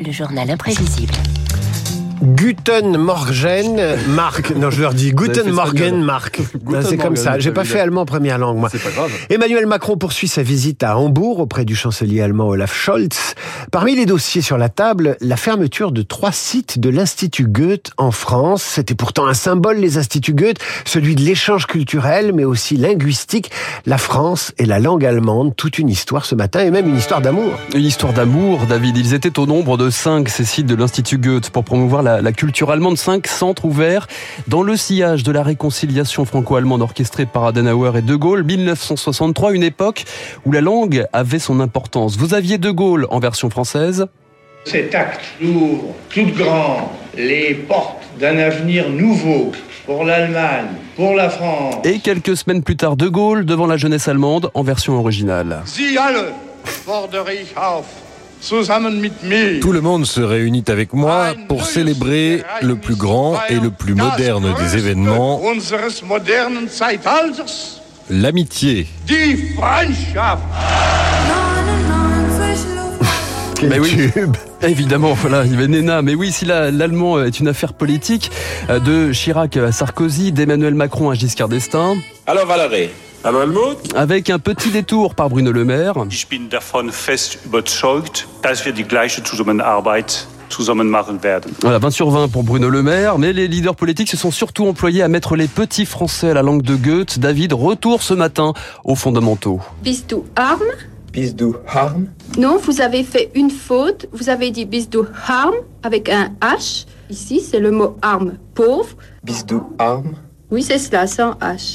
le journal imprévisible. Guten Morgen, Marc. Non, je leur dis Guten Morgen, Marc. C'est comme ça. J'ai pas fait allemand première langue, moi. C'est pas grave. Emmanuel Macron poursuit sa visite à Hambourg auprès du chancelier allemand Olaf Scholz. Parmi les dossiers sur la table, la fermeture de trois sites de l'Institut Goethe en France. C'était pourtant un symbole, les instituts Goethe, celui de l'échange culturel, mais aussi linguistique. La France et la langue allemande, toute une histoire ce matin et même une histoire d'amour. Une histoire d'amour, David. Ils étaient au nombre de cinq, ces sites de l'Institut Goethe, pour promouvoir la, la culture allemande. Cinq centres ouverts dans le sillage de la réconciliation franco-allemande orchestrée par Adenauer et De Gaulle. 1963, une époque où la langue avait son importance. Vous aviez De Gaulle en version française. Cet acte ouvre toutes grandes les portes d'un avenir nouveau pour l'Allemagne, pour la France. Et quelques semaines plus tard, De Gaulle devant la jeunesse allemande en version originale. Sie alle fordere ich auf. Tout le monde se réunit avec moi pour célébrer le plus grand et le plus moderne des événements, l'amitié. Mais oui. Évidemment, voilà, il y avait Nena. Mais oui, si la- l'allemand est une affaire politique, euh, de Chirac à Sarkozy, d'Emmanuel Macron à Giscard d'Estaing, Hallo Valerie. Hallo Helmut, avec un petit détour par Bruno Le Maire. ich bin davon fest überzeugt, dass wir die gleiche Zusammenarbeit zusammen machen werden. Voilà, 20 sur 20 pour Bruno Le Maire, mais les leaders politiques se sont surtout employés à mettre les petits Français à la langue de Goethe. David, retour ce matin aux fondamentaux. Bist du arm Bist du arm? Non, vous avez fait une faute. Vous avez dit bist du arm avec un H. Ici, c'est le mot arme. Pauvre. Bist du arm? Oui, c'est cela, sans H.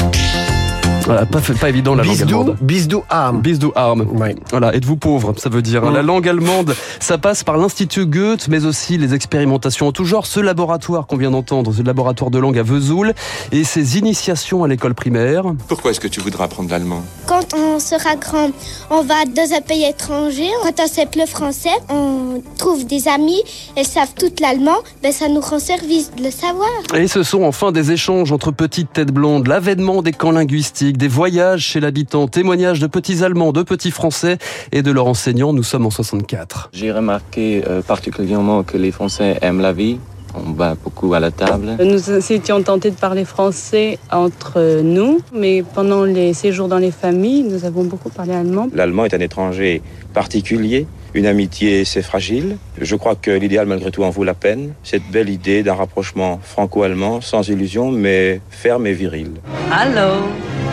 Voilà, pas, pas évident la langue Bisdou, allemande. bisdou arm. Bis du arm. Ouais. Voilà, êtes-vous pauvre, ça veut dire. Mm. La langue allemande, ça passe par l'Institut Goethe, mais aussi les expérimentations en tout genre. Ce laboratoire qu'on vient d'entendre, ce laboratoire de langue à Vesoul, et ses initiations à l'école primaire. Pourquoi est-ce que tu voudras apprendre l'allemand? Quand on sera grand, on va dans un pays étranger. Quand on sait le français, on trouve des amis, elles savent tout l'allemand. Ben, ça nous rend service de le savoir. Et ce sont enfin des échanges entre petites têtes blondes, l'avènement des camps linguistiques, des voyages chez l'habitant, témoignages de petits Allemands, de petits Français et de leurs enseignants. Nous sommes en 64. J'ai remarqué euh, particulièrement que les Français aiment la vie. On va beaucoup à la table. Nous étions tentés de parler français entre nous, mais pendant les séjours dans les familles, nous avons beaucoup parlé allemand. L'allemand est un étranger particulier. Une amitié, c'est fragile. Je crois que l'idéal, malgré tout, en vaut la peine. Cette belle idée d'un rapprochement franco-allemand, sans illusion, mais ferme et viril. Hallo,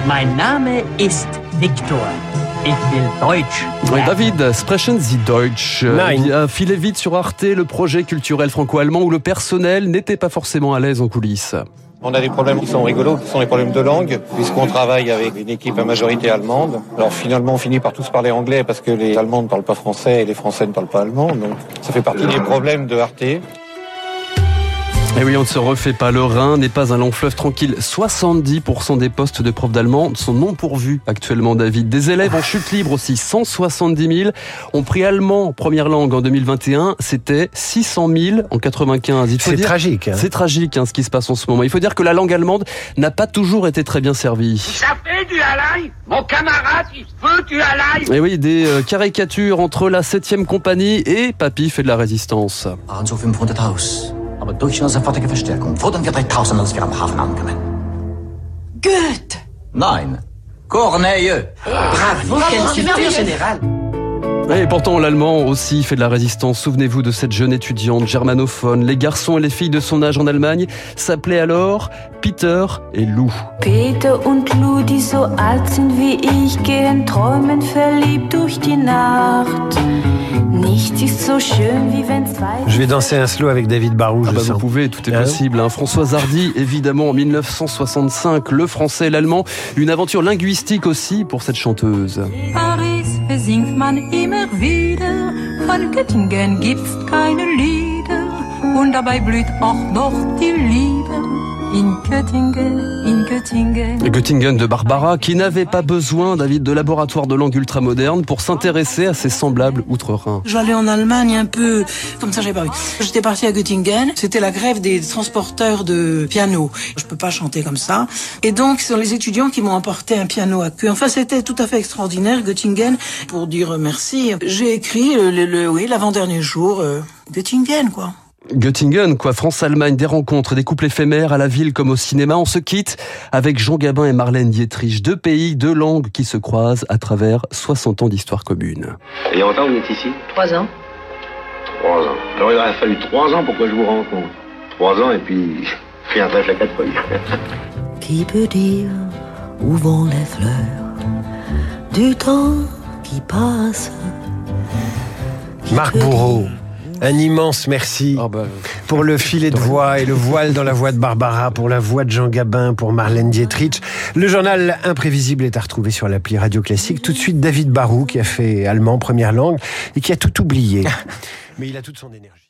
mein Name ist Viktor. Ich will Deutsch. Oui, David, sprechen Sie Deutsch? Nein. Euh, Un filet vide sur Arte, le projet culturel franco-allemand où le personnel n'était pas forcément à l'aise en coulisses. On a des problèmes qui sont rigolos, qui sont les problèmes de langue, puisqu'on travaille avec une équipe à majorité allemande. Alors finalement, on finit par tous parler anglais parce que les Allemands ne parlent pas français et les Français ne parlent pas allemand. Donc ça fait partie des problèmes de Arte. Et oui, on ne se refait pas. Le Rhin n'est pas un long fleuve tranquille. 70% des postes de profs d'allemand sont non pourvus actuellement, David. Des élèves en chute libre aussi. 170 000 ont pris allemand en première langue en 2021. C'était 600 000 en 95. Il faut C'est tragique. hein. C'est tragique hein, ce qui se passe en ce moment. Il faut dire que la langue allemande n'a pas toujours été très bien servie. Ça fait du halal Mon camarade, il veut du halal Et oui, des euh, caricatures entre la 7e compagnie et Papy fait de la résistance. Waren so 500 Haus. Aber durch eine sofortige Verstärkung wurden wir 3000, als wir am Hafen ankamen. Goethe! Nein, Corneille! Bravo, quelle culture générale. Et pourtant, l'allemand aussi fait de la résistance. Souvenez-vous de cette jeune étudiante germanophone. Les garçons et les filles de son âge en Allemagne s'appelaient alors Peter et Lou. Peter und Lou, die so alt sind wie ich, gehen träumen verliebt durch die Nacht. Je vais danser un slow avec David Barou, Ah je bah vous pouvez, tout est Ah possible. hein. Françoise Hardy, évidemment, en 1965, le français et l'allemand. Une aventure linguistique aussi pour cette chanteuse. Paris besingt man immer wieder. Von Göttingen gibt's keine Lieder. Und dabei blüht auch noch die Liebe. In Göttingen, in Göttingen. Göttingen de Barbara, qui n'avait pas besoin, David, de laboratoire de langue ultramoderne pour s'intéresser à ses semblables outre-Rhin. J'allais en Allemagne un peu comme ça, j'avais pas vu. J'étais partie à Göttingen. C'était la grève des transporteurs de piano. Je peux pas chanter comme ça. Et donc, ce sont les étudiants qui m'ont apporté un piano à queue. Enfin, c'était tout à fait extraordinaire, Göttingen. Pour dire merci, j'ai écrit le, le- le- oui, l'avant-dernier jour. euh, Göttingen, quoi. Göttingen, quoi. France-Allemagne, des rencontres, des couples éphémères à la ville comme au cinéma. On se quitte avec Jean Gabin et Marlène Dietrich. Deux pays, deux langues qui se croisent à travers 60 ans d'histoire commune. Et il y a longtemps vous êtes ici? Trois ans. Trois ans. Alors il aurait fallu trois ans pour que je vous rencontre. Trois ans et puis rien de la quatrième. Qui peut dire où vont les fleurs du temps qui passe? Marc Bourreau. Un immense merci pour le filet de voix et le voile dans la voix de Barbara, pour la voix de Jean Gabin, pour Marlène Dietrich. Le journal Imprévisible est à retrouver sur l'appli Radio Classique. Tout de suite, David Barou, qui a fait allemand première langue et qui a tout oublié. Mais il a toute son énergie.